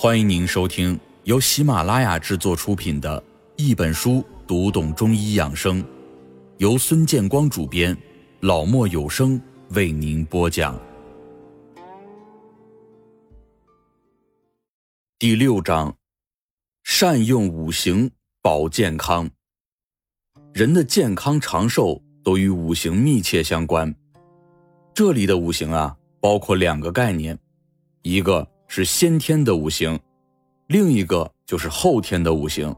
欢迎您收听由喜马拉雅制作出品的《一本书读懂中医养生》，由孙建光主编，老莫有声为您播讲。第六章：善用五行保健康。人的健康长寿都与五行密切相关。这里的五行啊，包括两个概念，一个。是先天的五行，另一个就是后天的五行。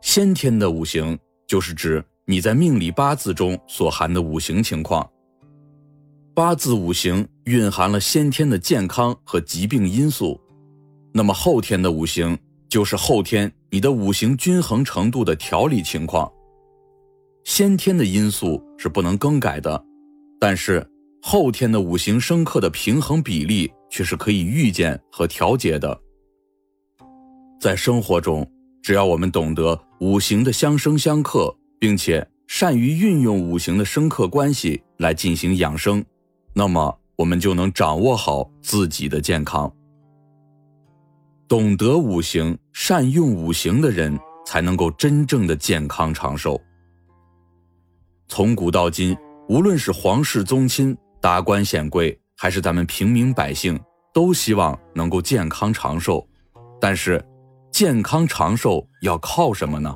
先天的五行就是指你在命理八字中所含的五行情况。八字五行蕴含了先天的健康和疾病因素，那么后天的五行就是后天你的五行均衡程度的调理情况。先天的因素是不能更改的，但是后天的五行生克的平衡比例。却是可以预见和调节的。在生活中，只要我们懂得五行的相生相克，并且善于运用五行的生克关系来进行养生，那么我们就能掌握好自己的健康。懂得五行、善用五行的人，才能够真正的健康长寿。从古到今，无论是皇室宗亲、达官显贵。还是咱们平民百姓都希望能够健康长寿，但是健康长寿要靠什么呢？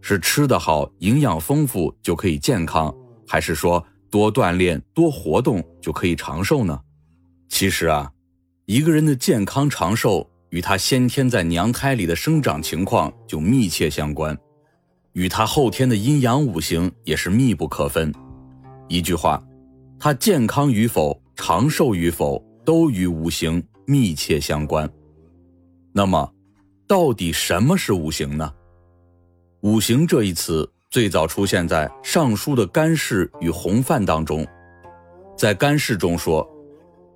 是吃得好、营养丰富就可以健康，还是说多锻炼、多活动就可以长寿呢？其实啊，一个人的健康长寿与他先天在娘胎里的生长情况就密切相关，与他后天的阴阳五行也是密不可分。一句话，他健康与否。长寿与否都与五行密切相关。那么，到底什么是五行呢？五行这一词最早出现在《尚书》的干氏与洪范当中。在干氏中说：“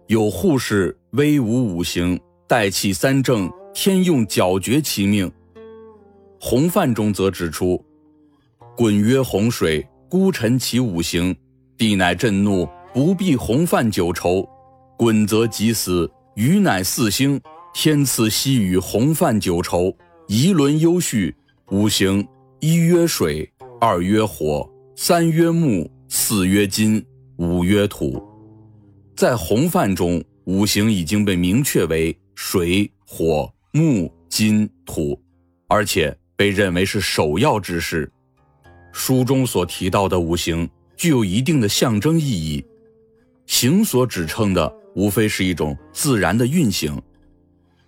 有护士威武五行，带气三正，天用皎绝其命。”洪范中则指出：“滚曰洪水，孤臣其五行，地乃震怒。”不必洪范九畴，滚则即死。余乃四星，天赐西与洪范九畴，仪轮优序。五行一曰水，二曰火，三曰木，四曰金，五曰土。在洪范中，五行已经被明确为水、火、木、金、土，而且被认为是首要之事。书中所提到的五行具有一定的象征意义。行所指称的，无非是一种自然的运行，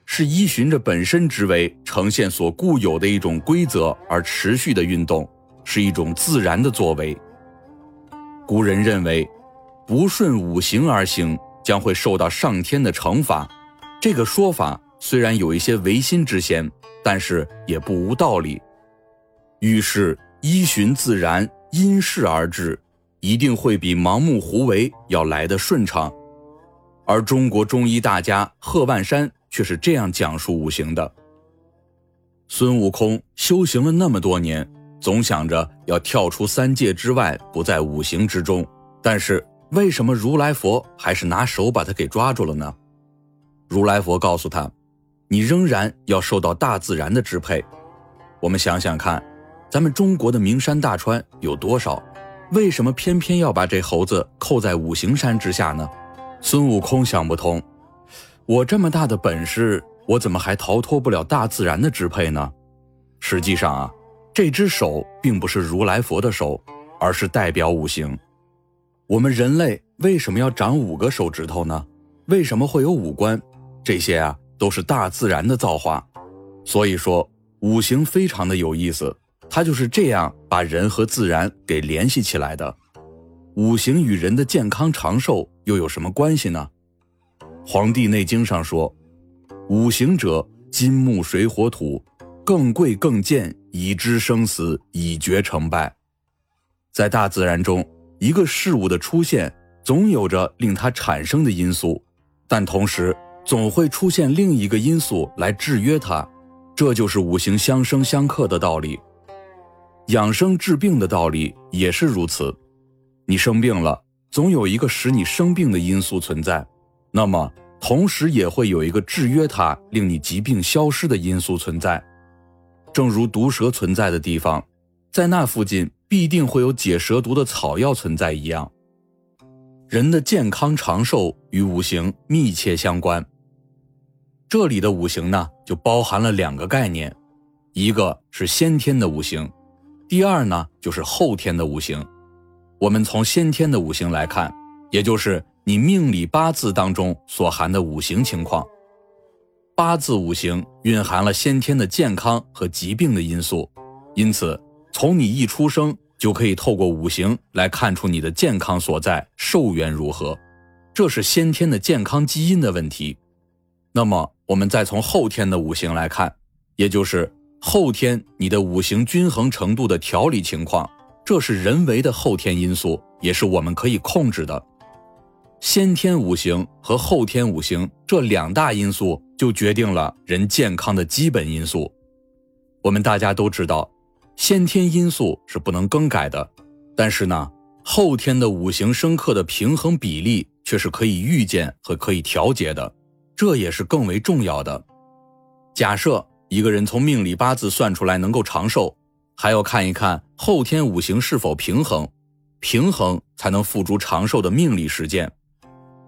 是依循着本身之为呈现所固有的一种规则而持续的运动，是一种自然的作为。古人认为，不顺五行而行，将会受到上天的惩罚。这个说法虽然有一些违心之嫌，但是也不无道理。遇事依循自然，因势而治。一定会比盲目胡为要来的顺畅，而中国中医大家贺万山却是这样讲述五行的：孙悟空修行了那么多年，总想着要跳出三界之外，不在五行之中，但是为什么如来佛还是拿手把他给抓住了呢？如来佛告诉他：“你仍然要受到大自然的支配。”我们想想看，咱们中国的名山大川有多少？为什么偏偏要把这猴子扣在五行山之下呢？孙悟空想不通，我这么大的本事，我怎么还逃脱不了大自然的支配呢？实际上啊，这只手并不是如来佛的手，而是代表五行。我们人类为什么要长五个手指头呢？为什么会有五官？这些啊，都是大自然的造化。所以说，五行非常的有意思。它就是这样把人和自然给联系起来的。五行与人的健康长寿又有什么关系呢？《黄帝内经》上说：“五行者，金木水火土，更贵更贱，以知生死，以决成败。”在大自然中，一个事物的出现总有着令它产生的因素，但同时总会出现另一个因素来制约它，这就是五行相生相克的道理。养生治病的道理也是如此，你生病了，总有一个使你生病的因素存在，那么同时也会有一个制约它、令你疾病消失的因素存在。正如毒蛇存在的地方，在那附近必定会有解蛇毒的草药存在一样。人的健康长寿与五行密切相关。这里的五行呢，就包含了两个概念，一个是先天的五行，第二呢就是后天的五行。我们从先天的五行来看，也就是你命理八字当中所含的五行情况。八字五行蕴含了先天的健康和疾病的因素，因此从你一出生就可以透过五行来看出你的健康所在、寿元如何，这是先天的健康基因的问题。那么。我们再从后天的五行来看，也就是后天你的五行均衡程度的调理情况，这是人为的后天因素，也是我们可以控制的。先天五行和后天五行这两大因素就决定了人健康的基本因素。我们大家都知道，先天因素是不能更改的，但是呢，后天的五行生克的平衡比例却是可以预见和可以调节的。这也是更为重要的。假设一个人从命理八字算出来能够长寿，还要看一看后天五行是否平衡，平衡才能付诸长寿的命理实践。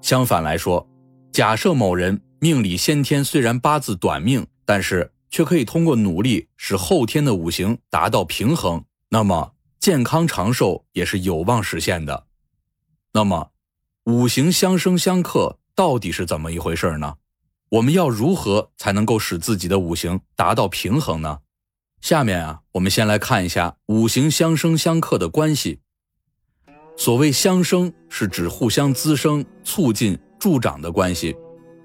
相反来说，假设某人命里先天虽然八字短命，但是却可以通过努力使后天的五行达到平衡，那么健康长寿也是有望实现的。那么，五行相生相克。到底是怎么一回事呢？我们要如何才能够使自己的五行达到平衡呢？下面啊，我们先来看一下五行相生相克的关系。所谓相生，是指互相滋生、促进、助长的关系。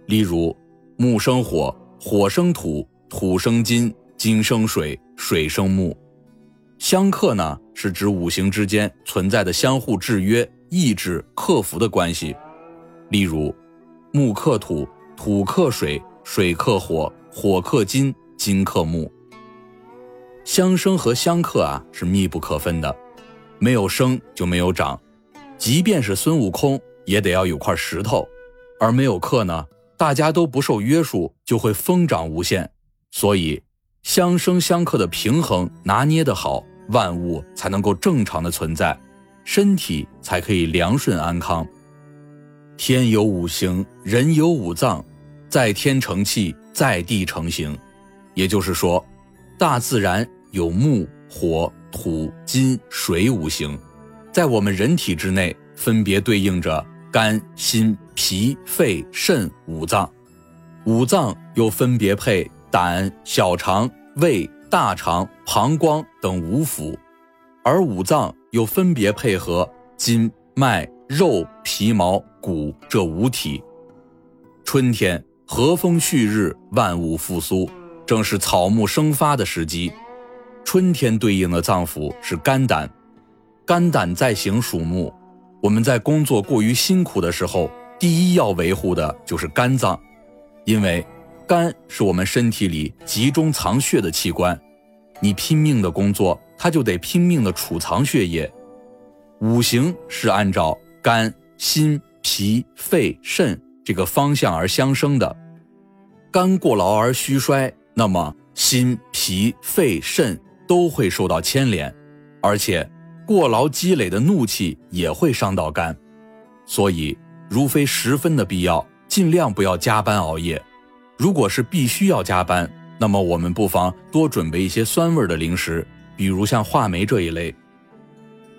例如，木生火，火生土，土生金，金生水，水生木。相克呢，是指五行之间存在的相互制约、抑制、克服的关系。例如。木克土，土克水，水克火，火克金，金克木。相生和相克啊是密不可分的，没有生就没有长。即便是孙悟空，也得要有块石头，而没有克呢，大家都不受约束，就会疯长无限。所以，相生相克的平衡拿捏得好，万物才能够正常的存在，身体才可以良顺安康。天有五行，人有五脏，在天成气，在地成形。也就是说，大自然有木、火、土、金、水五行，在我们人体之内分别对应着肝、心、脾、肺、肾五脏，五脏又分别配胆、小肠、胃、大肠、膀胱等五腑，而五脏又分别配合筋、脉。肉、皮毛、骨这五体，春天和风煦日，万物复苏，正是草木生发的时机。春天对应的脏腑是肝胆，肝胆在行属木。我们在工作过于辛苦的时候，第一要维护的就是肝脏，因为肝是我们身体里集中藏血的器官。你拼命的工作，它就得拼命的储藏血液。五行是按照。肝、心、脾、肺、肾这个方向而相生的，肝过劳而虚衰，那么心、脾、肺、肾都会受到牵连，而且过劳积累的怒气也会伤到肝，所以如非十分的必要，尽量不要加班熬夜。如果是必须要加班，那么我们不妨多准备一些酸味的零食，比如像话梅这一类。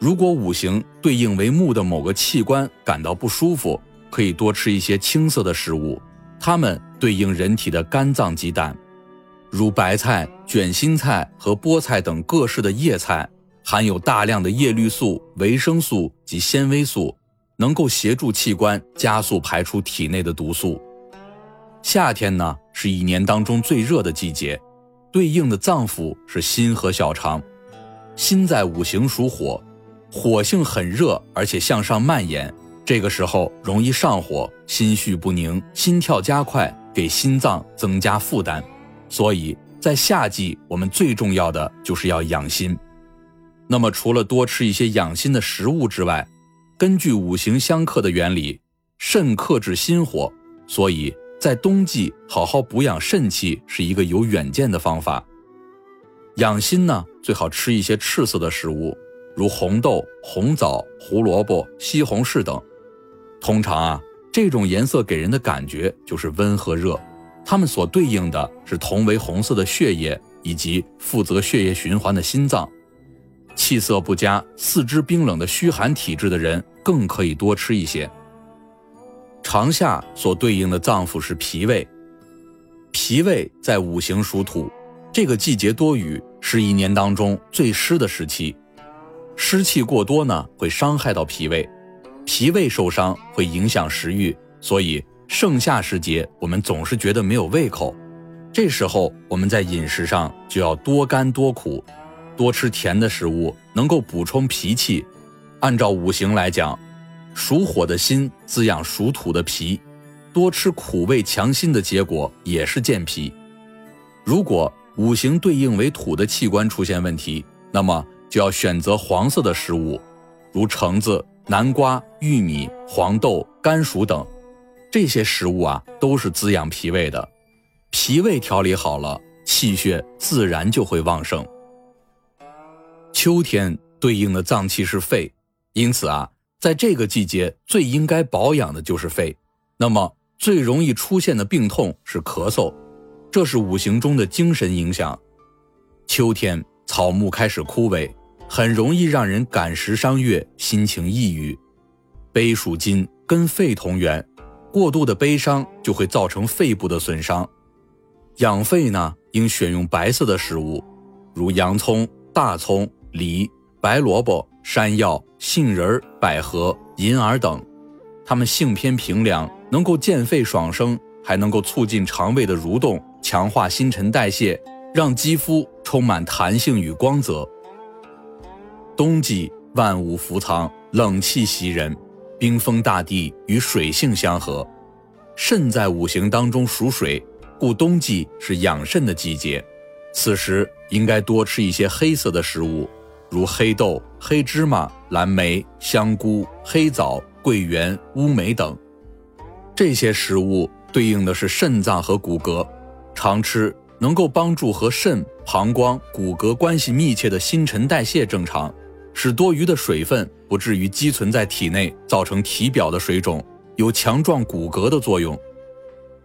如果五行对应为木的某个器官感到不舒服，可以多吃一些青色的食物，它们对应人体的肝脏及胆，如白菜、卷心菜和菠菜等各式的叶菜，含有大量的叶绿素、维生素及纤维素，能够协助器官加速排出体内的毒素。夏天呢，是一年当中最热的季节，对应的脏腑是心和小肠，心在五行属火。火性很热，而且向上蔓延，这个时候容易上火，心绪不宁，心跳加快，给心脏增加负担。所以在夏季，我们最重要的就是要养心。那么，除了多吃一些养心的食物之外，根据五行相克的原理，肾克制心火，所以在冬季好好补养肾气是一个有远见的方法。养心呢，最好吃一些赤色的食物，如红豆、红枣、胡萝卜、西红柿等。通常啊，这种颜色给人的感觉就是温和热，它们所对应的是同为红色的血液以及负责血液循环的心脏。气色不佳、四肢冰冷的虚寒体质的人更可以多吃一些。长夏所对应的脏腑是脾胃，脾胃在五行属土，这个季节多雨，是一年当中最湿的时期，湿气过多呢，会伤害到脾胃。脾胃受伤会影响食欲，所以盛夏时节我们总是觉得没有胃口。这时候我们在饮食上就要多甘多苦，多吃甜的食物，能够补充脾气。按照五行来讲，属火的心滋养属土的脾，多吃苦味强心的结果也是健脾。如果五行对应为土的器官出现问题，那么就要选择黄色的食物，如橙子。南瓜、玉米、黄豆、甘薯等，这些食物啊，都是滋养脾胃的。脾胃调理好了，气血自然就会旺盛。秋天对应的脏器是肺，因此啊，在这个季节最应该保养的就是肺。那么最容易出现的病痛是咳嗽，这是五行中的精神影响。秋天草木开始枯萎。很容易让人感时伤月，心情抑郁。悲属金，跟肺同源，过度的悲伤就会造成肺部的损伤。养肺呢，应选用白色的食物，如洋葱、大葱、梨、白萝卜、山药、杏仁、百合、银耳等。它们性偏平凉，能够健肺爽生，还能够促进肠胃的蠕动，强化新陈代谢，让肌肤充满弹性与光泽。冬季万物伏藏，冷气袭人，冰封大地与水性相合。肾在五行当中属水，故冬季是养肾的季节。此时应该多吃一些黑色的食物，如黑豆、黑芝麻、蓝莓、香菇、黑枣、桂圆、乌梅等。这些食物对应的是肾脏和骨骼，常吃能够帮助和肾、膀胱、骨骼关系密切的新陈代谢正常。使多余的水分不至于积存在体内，造成体表的水肿，有强壮骨骼的作用。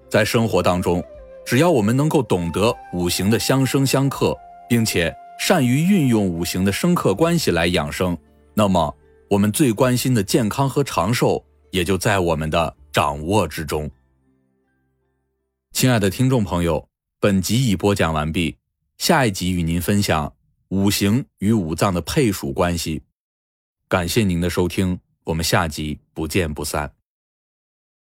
在生活当中，只要我们能够懂得五行的相生相克，并且善于运用五行的生克关系来养生，那么我们最关心的健康和长寿也就在我们的掌握之中。亲爱的听众朋友，本集已播讲完毕，下一集与您分享。五行与五脏的配属关系，感谢您的收听，我们下集不见不散。